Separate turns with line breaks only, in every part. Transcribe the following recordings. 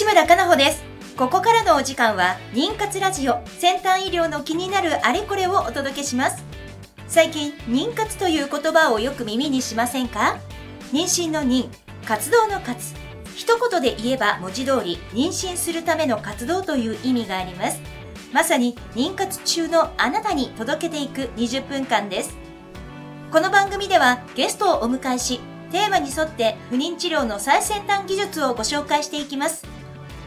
西村かなほです。ここからのお時間は、妊活ラジオ、先端医療の気になるあれこれをお届けします。最近、妊活という言葉をよく耳にしませんか？妊娠の妊、活動の活。一言で言えば文字通り、妊娠するための活動という意味があります。まさに、妊活中のあなたに届けていく20分間です。この番組ではゲストをお迎えし、テーマに沿って不妊治療の最先端技術をご紹介していきます。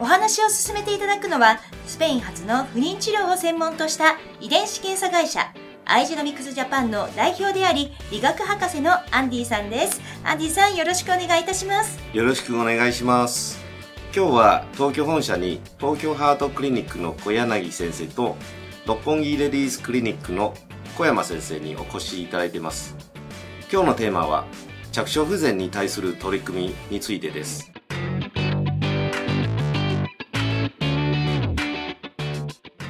お話を進めていただくのは、スペイン発の不妊治療を専門とした遺伝子検査会社、アイジノミクスジャパンの代表であり、理学博士のアンディさんです。アンディさん、よろしくお願いいたします。
よろしくお願いします。今日は東京本社に東京ハートクリニックの小柳先生と六本木レディースクリニックの小山先生にお越しいただいています。今日のテーマは着床不全に対する取り組みについてです。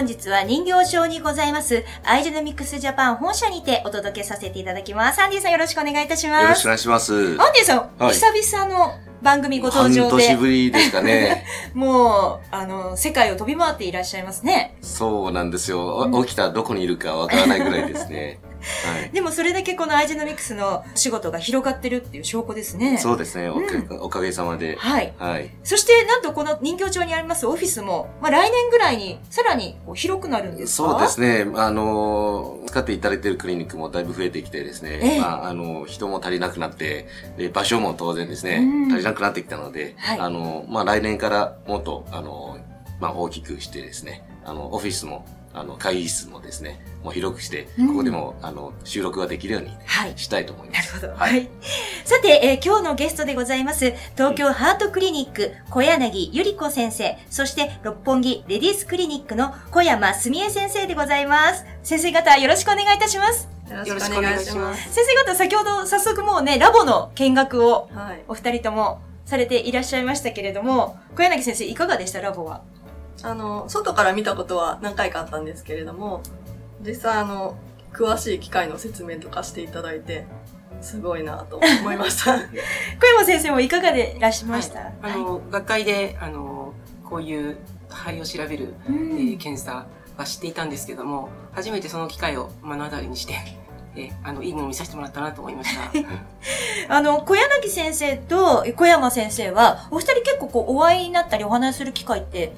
本日は人形町にございます、アイジェノミクスジャパン本社にてお届けさせていただきます。アンディさんよろしくお願いいたします。
よろしくお願いします。
アンディさん、
はい
久々の番組ご登
半
場で、
年ぶりですかね。
もう、あの、世界を飛び回っていらっしゃいますね。
そうなんですよ。起きたらどこにいるかわからないぐらいですね。はい。
でもそれだけこのアイジェノミクスの仕事が広がってるっていう証拠ですね。
そうですね。おか
う
おかげさまで。
はい。
はい。
そして、なんとこの人形町にありますオフィスも、まあ来年ぐらいにさらにこう広くなるんですか？
そうですね。あのー、使っていただいているクリニックもだいぶ増えてきてですね、
ええ
まあ、あの、人も足りなくなって、で場所も当然ですね、
うん
足りなくなってきたので、
はい
あの、まあ、来年からもっと、あの、まあ、大きくしてですね、あの、オフィスも、あの、会議室もですね、もう広くして、
うん
ここでも、あの、収録ができるように
はい。
したいと思います。
なるほど。は。
はいい。
さて、えー今日のゲストでございます、東京ハートクリニック小柳ゆり子先生、そして六本木レディースクリニックの小山すみえ先生でございます。先生方よろしくお願いいたします。
よろしくお願いします。
先生方先ほど早速もうね、ラボの見学を
はい。
お二人ともされていらっしゃいましたけれども、小柳先生いかがでしたラボは？
あの、外から見たことは何回かあったんですけれども、実際あの、詳しい機械の説明とかしていただいて、すごいなと思いました。
小山先生もいかがでいらっしゃいました、
あの、学会で、あの、こういう肺を調べる、
う
え
ん
ー検査は知っていたんですけども、初めてその機会を目の当たりにして、えーあの、いいものを見させてもらったなと思いました。
あの、小柳先生と小山先生は、お二人結構こう、お会いになったりお話しする機会って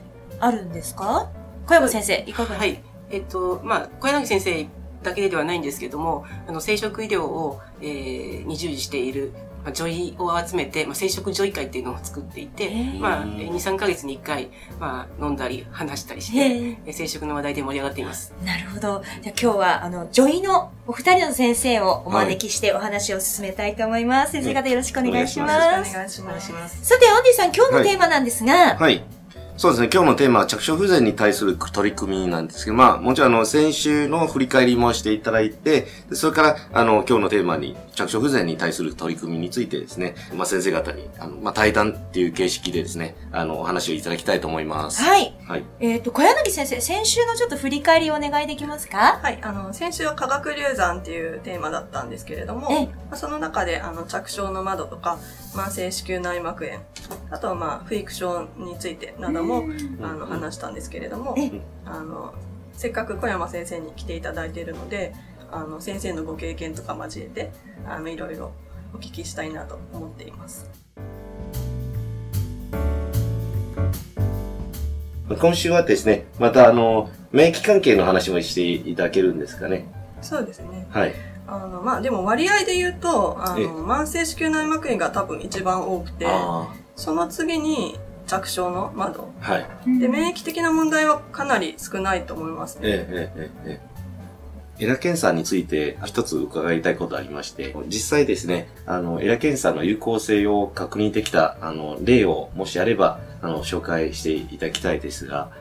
あるんですか？小山先生、いかが
はい。えっと、まあ、小柳先生だけではないんですけども、あの、生殖医療を、えーに従事している、まあ、女医を集めて、まあ、生殖女医会っていうのを作っていて、まあ、2、3ヶ月に1回、まあ、飲んだり、話したりして、生殖の話題で盛り上がっています。
なるほど。じゃあ今日は、あの、女医のお二人の先生をお招きしてお話を進めたいと思います。先生方よろしくお願いします。
よろしくお願いします。
さて、アンディさん、今日のテーマなんですが、
はい。そうですね。今日のテーマは着床不全に対する取り組みなんですけど、まあ、もちろんあの、先週の振り返りもしていただいて、でそれから、あの、今日のテーマに着床不全に対する取り組みについてですね、まあ、先生方に、あの、まあ、対談っていう形式でですね、あの、お話をいただきたいと思います。
はい。
はい。
えっ、と、小柳先生、先週のちょっと振り返りをお願いできますか？
はい、あの、先週は科学流産っていうテーマだったんですけれども、
ええ
まあ、その中で、あの、着床の窓とか、慢性子宮内膜炎、あとはまあ、不育症についてなども、あの、話したんですけれども
ええ、
あの、せっかく小山先生に来ていただいているので、あの、先生のご経験とか交えて、あの、いろいろお聞きしたいなと思っています。
今週はですね、またあの、免疫関係の話もしていただけるんですかね。
そうですね。
はい。
あの、まあ、でも割合で言うと、あ
ええ
の、慢性子宮内膜炎が多分一番多くて、
あ
その次に着床の窓。
あ。はい。
で、免疫的な問題はかなり少ないと思いますね。
ええ、ええ、ええ。エラ検査について一つ伺いたいことありまして、実際ですね、あの、エラ検査の有効性を確認できた、あの、例をもしあれば、あの、紹介していただきたいですが、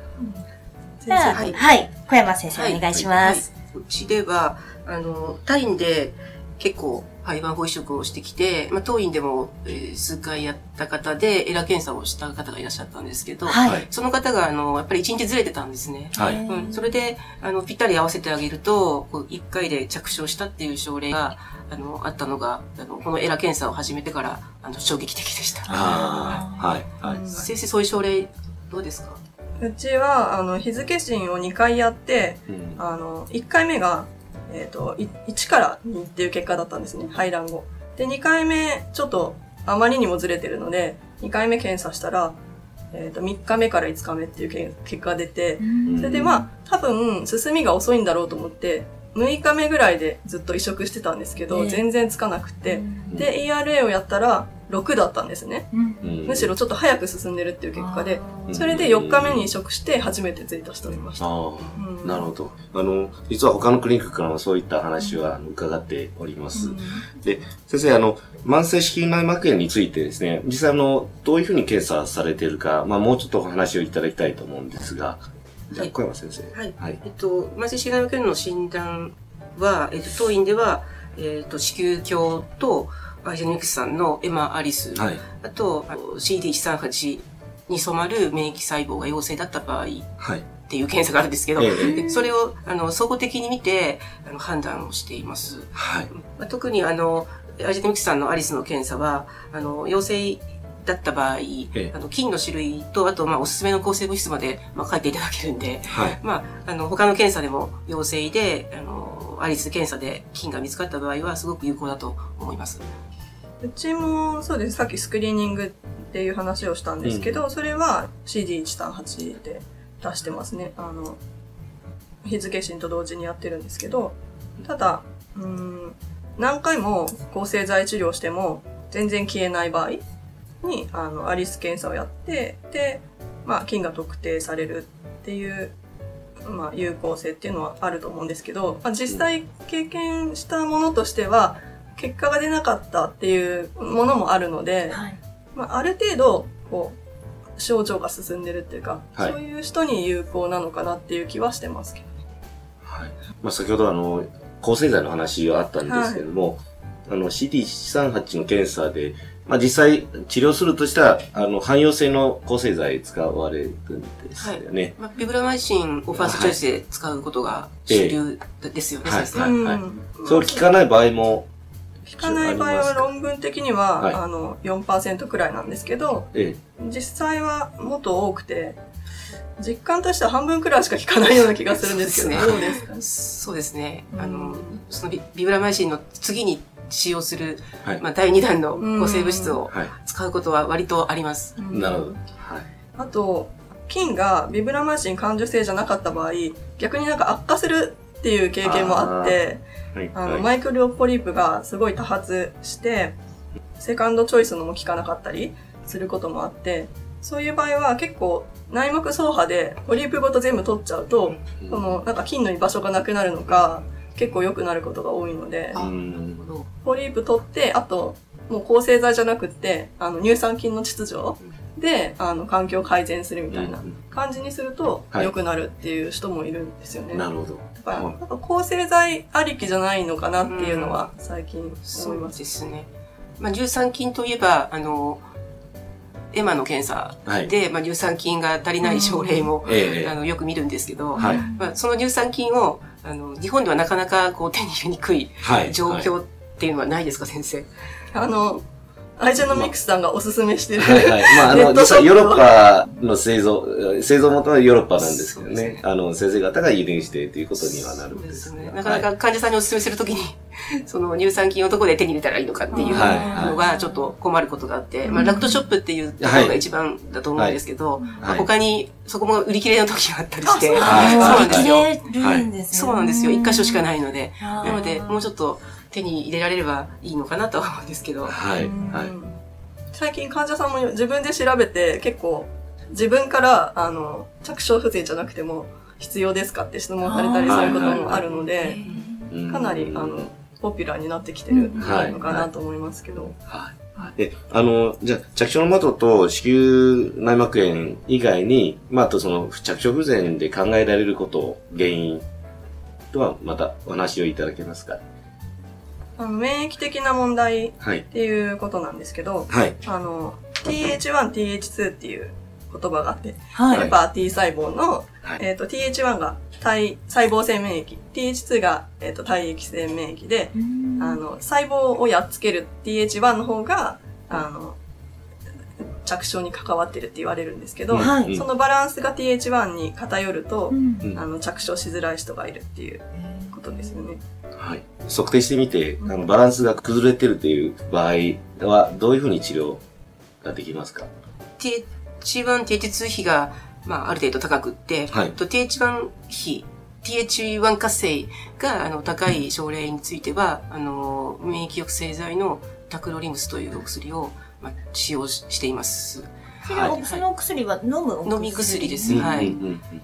じゃあ、
はい
はい。小山先生、
はい
お願いします。
うちでは、あの、タインで結構肺がん保移植をしてきて、まあ、当院でも、えー数回やった方でエラ検査をした方がいらっしゃったんですけど、
はい。
はい
その方が、あの、やっぱり一日ずれてたんですね。
はい。
うん、それで、あの、ぴったり合わせてあげると、こう1回で着床したっていう症例が、あの、あったのが、あの、このエラ検査を始めてから、あの、衝撃的でした。
ああ、はい。はい。
先生、そういう症例、どうですか？
うちは、あの、日付診を2回やって、
うん
あの、1回目が、えっ、と、い1から2っていう結果だったんですね、排卵後。で、2回目、ちょっと、あまりにもずれてるので、2回目検査したら、えっ、と、3日目から5日目っていうけ結果が出て、それでまあ、多分、進みが遅いんだろうと思って、6日目ぐらいでずっと移植してたんですけど、
ええ
全然つかなくて、で、ERA をやったら、6だったんですね。
うん
むしろちょっと早く進んでるっていう結果で、
うん
それで4日目に移植して初めてツイートしておりました。うん
なるほど。あの、実は他のクリニックからもそういった話は伺っております。で、先生、あの、慢性子宮内膜炎についてですね、実際あの、どういうふうに検査されているか、まあもうちょっとお話をいただきたいと思うんですが、じゃあ小山先生。
はい。
はい。
えっと、慢性子宮内膜炎の診断は、えっと、当院では、えっと、子宮鏡と、アイジェニクスさんのエマ・アリス、
はい。
あと、あの CD138 に染まる免疫細胞が陽性だった場合っ
はい。
ていう検査があるんですけど、それを、あの、総合的に見て、あの、判断をしています。
はい。
まあ特にあの、アイジェニクスさんのアリスの検査は、あの、陽性だった場合、
え
あの、菌の種類と、あと、まあ、おすすめの抗生物質まで、まあ、書いていただけるんで、
はい。
まあ、あの、他の検査でも陽性で、あの、アリス検査で菌が見つかった場合は、すごく有効だと思います。
うちもそうです。さっきスクリーニングっていう話をしたんですけど、それは CD138 で出してますね。あの、日付診と同時にやってるんですけど、ただ、うーん、何回も抗生剤治療しても全然消えない場合に、あの、アリス検査をやって、で、まあ、菌が特定されるっていう、まあ、有効性っていうのはあると思うんですけど、まあ、実際経験したものとしては、結果が出なかったっていうものもあるので、
はい。
まあ、ある程度、こう、症状が進んでるっていうか、
はい
そういう人に有効なのかなっていう気はしてますけど。
はい。まあ先ほどあの、抗生剤の話があったんですけども、あの CD138 の検査で、まあ実際治療するとしたら、あの、汎用性の抗生剤使われるんですよね。
まあ、ビブラマイシンをファーストチョイスで使うことが主流ですよね、
はい。はいそれ効かない場合も、
効か？ない場合は論文的には、
はい。
あの、4%くらいなんですけど、
え
実際はもっと多くて、実感としては半分くらいしか効かないような気がするんですけど、
そう
どうですか？
そうですね。
うん。
あの、そのビビブラマイシンの次に使用する、
えはい。
まあ、第2弾の抗生物質を
はい。
使うことは割とあります。
なるほど。はい。
あと、菌がビブラマイシン感受性じゃなかった場合、逆になんか悪化するっていう経験もあって、
はい。
あの、
はい
マイクロポリープがすごい多発して、セカンドチョイスのも効かなかったりすることもあって、そういう場合は結構内膜走破でポリープごと全部取っちゃうと、そのなんか菌の居場所がなくなるのか、結構良くなることが多いので、
うん
なるほど
ポリープ取って、あと、もう抗生剤じゃなくって、あの、乳酸菌の秩序で、あの、環境を改善するみたいな
うん
感じにすると、
はい
良くなるっていう人もいるんですよね。
なるほど。
だから、
は
なんか抗生剤ありきじゃないのかなっていうのは最近思
そ
いうます。
ですね。まあ、乳酸菌といえば、あの、エマの検査
はい。
で、まあ、乳酸菌が足りない症例も、
ええ
あのよく見るんですけど、
はい。
まあ、その乳酸菌をあの日本ではなかなかこう手に入れにくい
はい。はい
状況っていうのはないですか、先生？
あの、アイジェノミクスさんがおすすめしてる、
はいはい。まあ、あの、
ネット
実
は
ヨーロッパの製造、製造元はヨーロッパなんですけどね
ね。
あの、先生方が輸入してということにはなるん
そう
でが
ですすね。なかなか患者さんにお勧めするときに、その乳酸菌をどこで手に入れたらいいのかっていう
はい
のがちょっと困ることがあって、まあ、ラクトショップっていうところが一番だと思うんですけど。他にそこも売り切れの時があったりして、
はい
そうなんですよ。
切れるんですね。
そうなんですよ。一箇所しかないので。なので、もうちょっと手に入れられればいいのかなとは思うんですけど。
はい。
うん
はい。
最近患者さんも自分で調べて結構自分からあの着床不全じゃなくても必要ですかって質問されたりすることもあるので、
うん
かなりあのポピュラーになってきてる
はい
のかなと思いますけど。
はい。で、あの、じゃあ、着床の窓と子宮内膜炎以外に、まあ、あとその、着床不全で考えられること、原因とは、またお話をいただけますか？
あの免疫的な問題っ
はい。
ていうことなんですけど、
はい。
あの、TH1、TH2 っていう言葉があって、
はい。
ヘルパー T 細胞の、
はい
えっ、と、TH1 が体細胞性免疫、TH2 が、えっと体液性免疫で、あの、細胞をやっつける TH1 の方が、あの、着床に関わってるって言われるんですけど、
はい。
うん
そのバランスが TH1 に偏ると、
うん。
うん
あの、着床しづらい人がいるっていうことですよね。
はい。測定してみて、あの、バランスが崩れてるという場合は、どういうふうに治療ができますか
？TH1、TH2 比が、まあ、ある程度高くって、
はい
と TH1 比、TH1 活性があの高い症例については、あの、免疫抑制剤のタクロリムスというお薬を、まあ、使用ししています。
そのお薬は飲むお薬
飲み薬です。
うん
はい。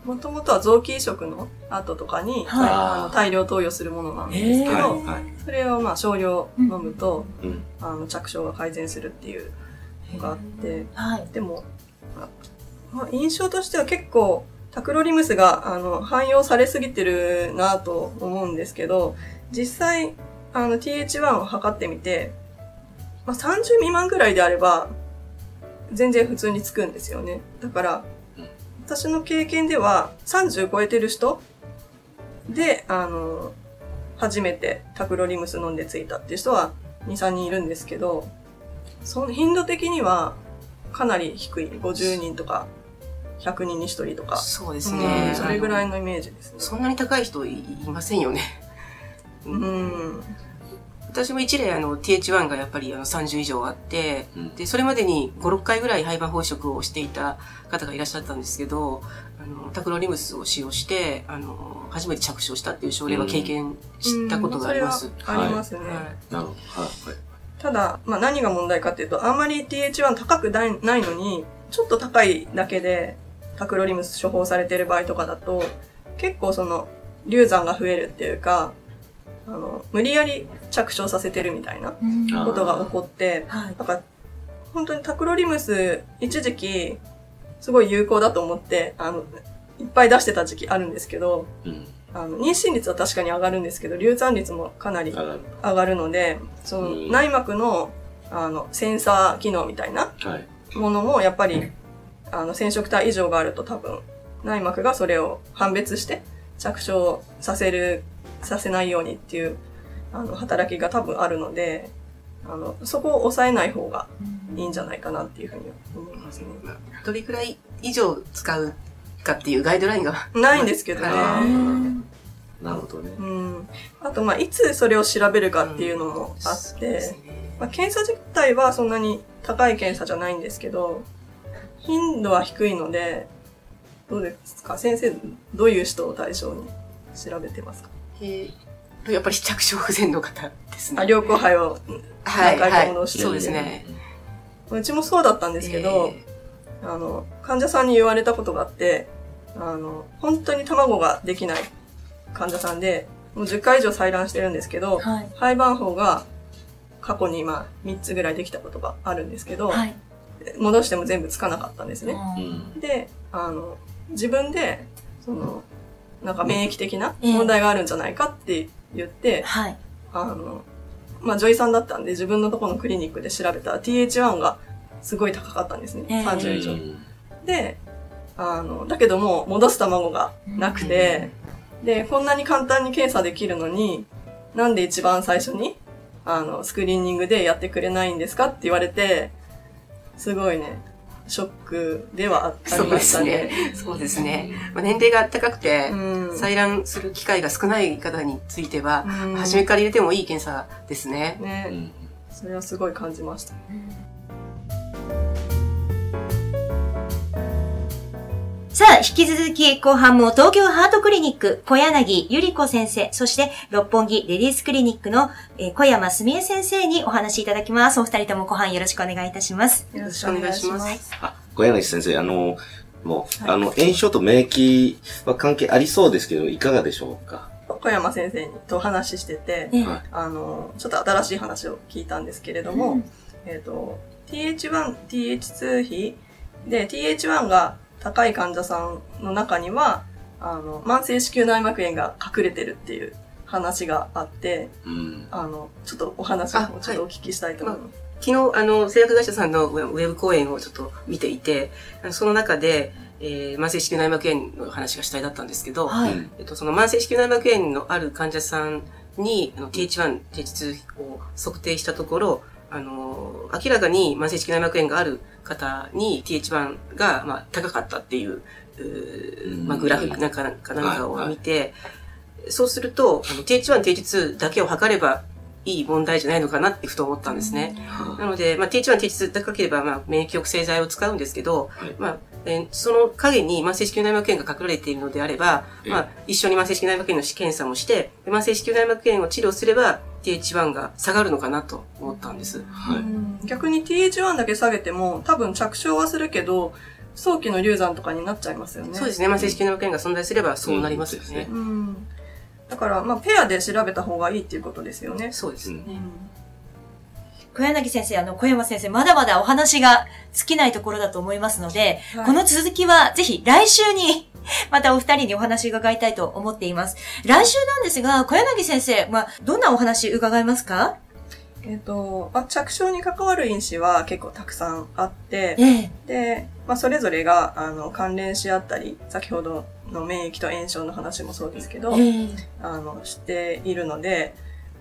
もともとは臓器移植の後とかに、
はい
あの大量投与するものなんですけど。それをまあ少量飲むと、
うん。
あの着床が改善するっていうのがあって、
はい。
でも、まあ、印象としては結構タクロリムスがあの汎用されすぎてるなと思うんですけど、実際あの TH1 を測ってみて、まあ、30未満ぐらいであれば全然普通につくんですよね。だから、私の経験では30超えてる人で、あの、初めてタクロリムス飲んでついたっていう人は2、3人いるんですけど、その頻度的にはかなり低い。50人とか100人に1人とか。
そうです
う
ね。
んそれぐらい
あの
のイメージですね。
そんなに高い人いいませんよね。
うん。
私も一例あの TH1 がやっぱりあの30以上あって、
うん
で、それまでに5、6回ぐらい廃盤放食をしていた方がいらっしゃったんですけど、あの、タクロリムスを使用して、あの、初めて着床したっていう症例は経験したことがあります。
うんそれはありますね。
はい
なるほど。はい。
ただ、まあ何が問題かっていうと、あんまり TH1 高くないないのに、ちょっと高いだけでタクロリムス処方されてる場合とかだと、結構その、流産が増えるっていうか、あの、無理やり着床させてるみたいなことが起こって、
はい。
なんか、本当にタクロリムス、一時期、すごい有効だと思って、あの、いっぱい出してた時期あるんですけど、
うん。
あの、妊娠率は確かに上がるんですけど、流産率もかなり
上がる。
ので、その
うん
内膜の、あの、センサー機能みたいな
はい。
ものも、やっぱり、あの、染色体異常があると多分、内膜がそれを判別して、着床させる、させないようにっていう、あの、働きが多分あるので、あの、そこを抑えない方がいいんじゃないかなっていうふうに思いますね。
まあどれくらい以上使うかっていうガイドラインが。
ないんですけどね。
なるほどね。
うん。あと、まあ、いつそれを調べるかっていうのもあって、
そうですね
まあ、検査自体はそんなに高い検査じゃないんですけど、頻度は低いので、どうですか？先生、どういう人を対象に調べてますか？
えーやっぱり着床不全の方ですね。
あ、良好杯を、
はい、
何回か
はい。
戻して
そうですね。
うちもそうだったんですけど、
え
あの、患者さんに言われたことがあって、あの、本当に卵ができない患者さんで、もう10回以上採卵してるんですけど、
はい。
胚盤胞が過去にまあ3つぐらいできたことがあるんですけど、
はい。
戻しても全部つかなかったんですね。
うん。
で、あの、自分で、その、なんか免疫的な
ええ
問題があるんじゃないかって言って、
はい。
あの、まあ、女医さんだったんで自分のところのクリニックで調べたら TH1 がすごい高かったんですね。
ええ
30以上。
うん
で、あの、だけども戻す卵がなくて、で、こんなに簡単に検査できるのに、なんで一番最初に、あの、スクリーニングでやってくれないんですかって言われて、すごいね、ショックではああ
そうで
りましたね。
すね。そうですね。まあ、年齢が高くて、
うん。
採卵する機会が少ない方については、
うん
初めから入れてもいい検査ですね。
ね、
うん
それはすごい感じました。
さあ、引き続き後半も東京ハートクリニック小柳ゆり子先生、そして六本木レディースクリニックの、えー小山すみえ先生にお話しいただきます。お二人とも後半よろしくお願いいたします。
よろ
しくお願いします。
あ、小柳先生、あの、もう、あの、炎症と免疫は関係ありそうですけど、いかがでしょうか？
小山先生とお話ししてて、あの、ちょっと新しい話を聞いたんですけれども、
うん
えっ、と、TH1、TH2 比で、TH1 が高い患者さんの中には、あの、慢性子宮内膜炎が隠れてるっていう話があって、
うん。
あの、ちょっとお話を
あ
ちょっとお聞きしたいと思います。
昨日、あの、製薬会社さんのウェウェブ講演をちょっと見ていて、その中で、えー慢性子宮内膜炎の話が主体だったんですけど、
はい。
うん
えっと、その慢性子宮内膜炎のある患者さんに、あの、TH1、TH2 を測定したところ、あの、明らかに慢性子宮内膜炎がある方に TH1 が、まあ、高かったっていう、うーまあ、グラフなんかなんかを見て、そうすると、あの、TH1、TH2 だけを測ればいい問題じゃないのかなってふと思ったんですね。なので、まあ、T1、T2 高ければ、まあ、免疫抑制剤を使うんですけど、
はい。
まあ、えーその影に慢性子宮内膜炎が隠れているのであれば、
ええ。
まあ、一緒に慢性子宮内膜炎の検査もして、で慢性子宮内膜炎を治療すれば、TH1 が下がるのかなと思ったんです。
はい。
うん逆に TH1 だけ下げても、多分着床はするけど、早期の流産とかになっちゃいますよね。
そうですね。慢性子宮内膜炎が存在すればそうなりますよね
うんそうです。
うん。だから、まあ、ペアで調べた方がいいっていうことですよね。
そうですね。
小柳先生、あの、小山先生、まだまだお話が尽きないところだと思いますので、
はい
この続きはぜひ来週に、またお二人にお話伺いたいと思っています。来週なんですが、小柳先生、まあ、どんなお話伺いますか？
えっ、と、まあ、着床に関わる因子は結構たくさんあって、
ええ。
で、まあ、それぞれが、あの、関連し合ったり、先ほどの免疫と炎症の話もそうですけど、
ええ。
あの、しているので、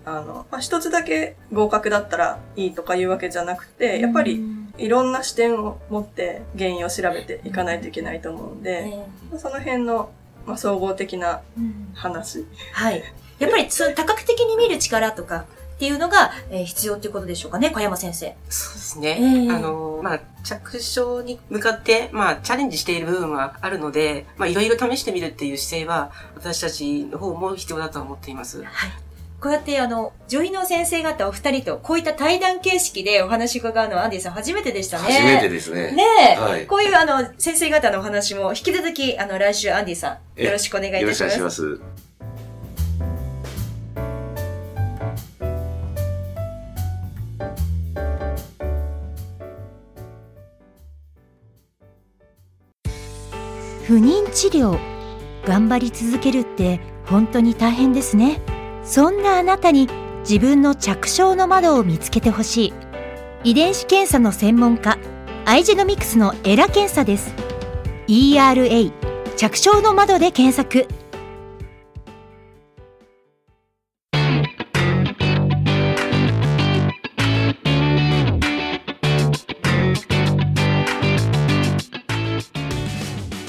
あの、まあ、一つだけ合格だったらいいとかいうわけじゃなくて、やっぱりいろんな視点を持って原因を調べていかないといけないと思うん
え
で、その辺の、まあ、総合的な
うん
話。
はい。やっぱり、その多角的に見る力とかっていうのが、えー必要っていうことでしょうかね、小山先生。
そうですね。
ええ
あの、まあ、着床に向かって、まあ、チャレンジしている部分はあるので、まあ、いろいろ試してみるっていう姿勢は、私たちの方も必要だとは思っています。
はい。こうやって、あの、女医の先生方お二人と、こういった対談形式でお話伺うのは、アンディさん初めてでしたね。
初めてですね。
ねえ、
はい
こういうあの、先生方のお話も引き続き、あの、来週アンディさん、
え
よろしくお願いい
よろしくお
たします。
願いします。
不妊治療頑張り続けるって本当に大変ですねそんなあなたに自分の着床の窓を見つけてほしい。遺伝子検査の専門家アイジェノミクスのエラ検査です。ERA 着床の窓で検索。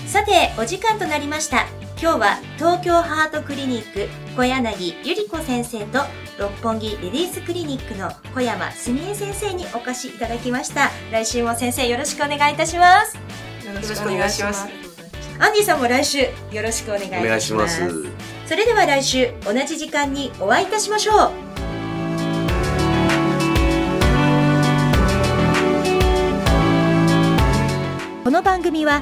さて、お時間となりました。今日は東京ハートクリニック小柳ゆり子先生と六本木レディースクリニックの小山すみえ先生にお越しいただきました。来週も先生よろしくお願いいたします。
よ
ろしくお願いします
アンディさんも来週よろしくお願いいたします。
お願いします。
それでは来週同じ時間にお会いいたしましょう。
この番組は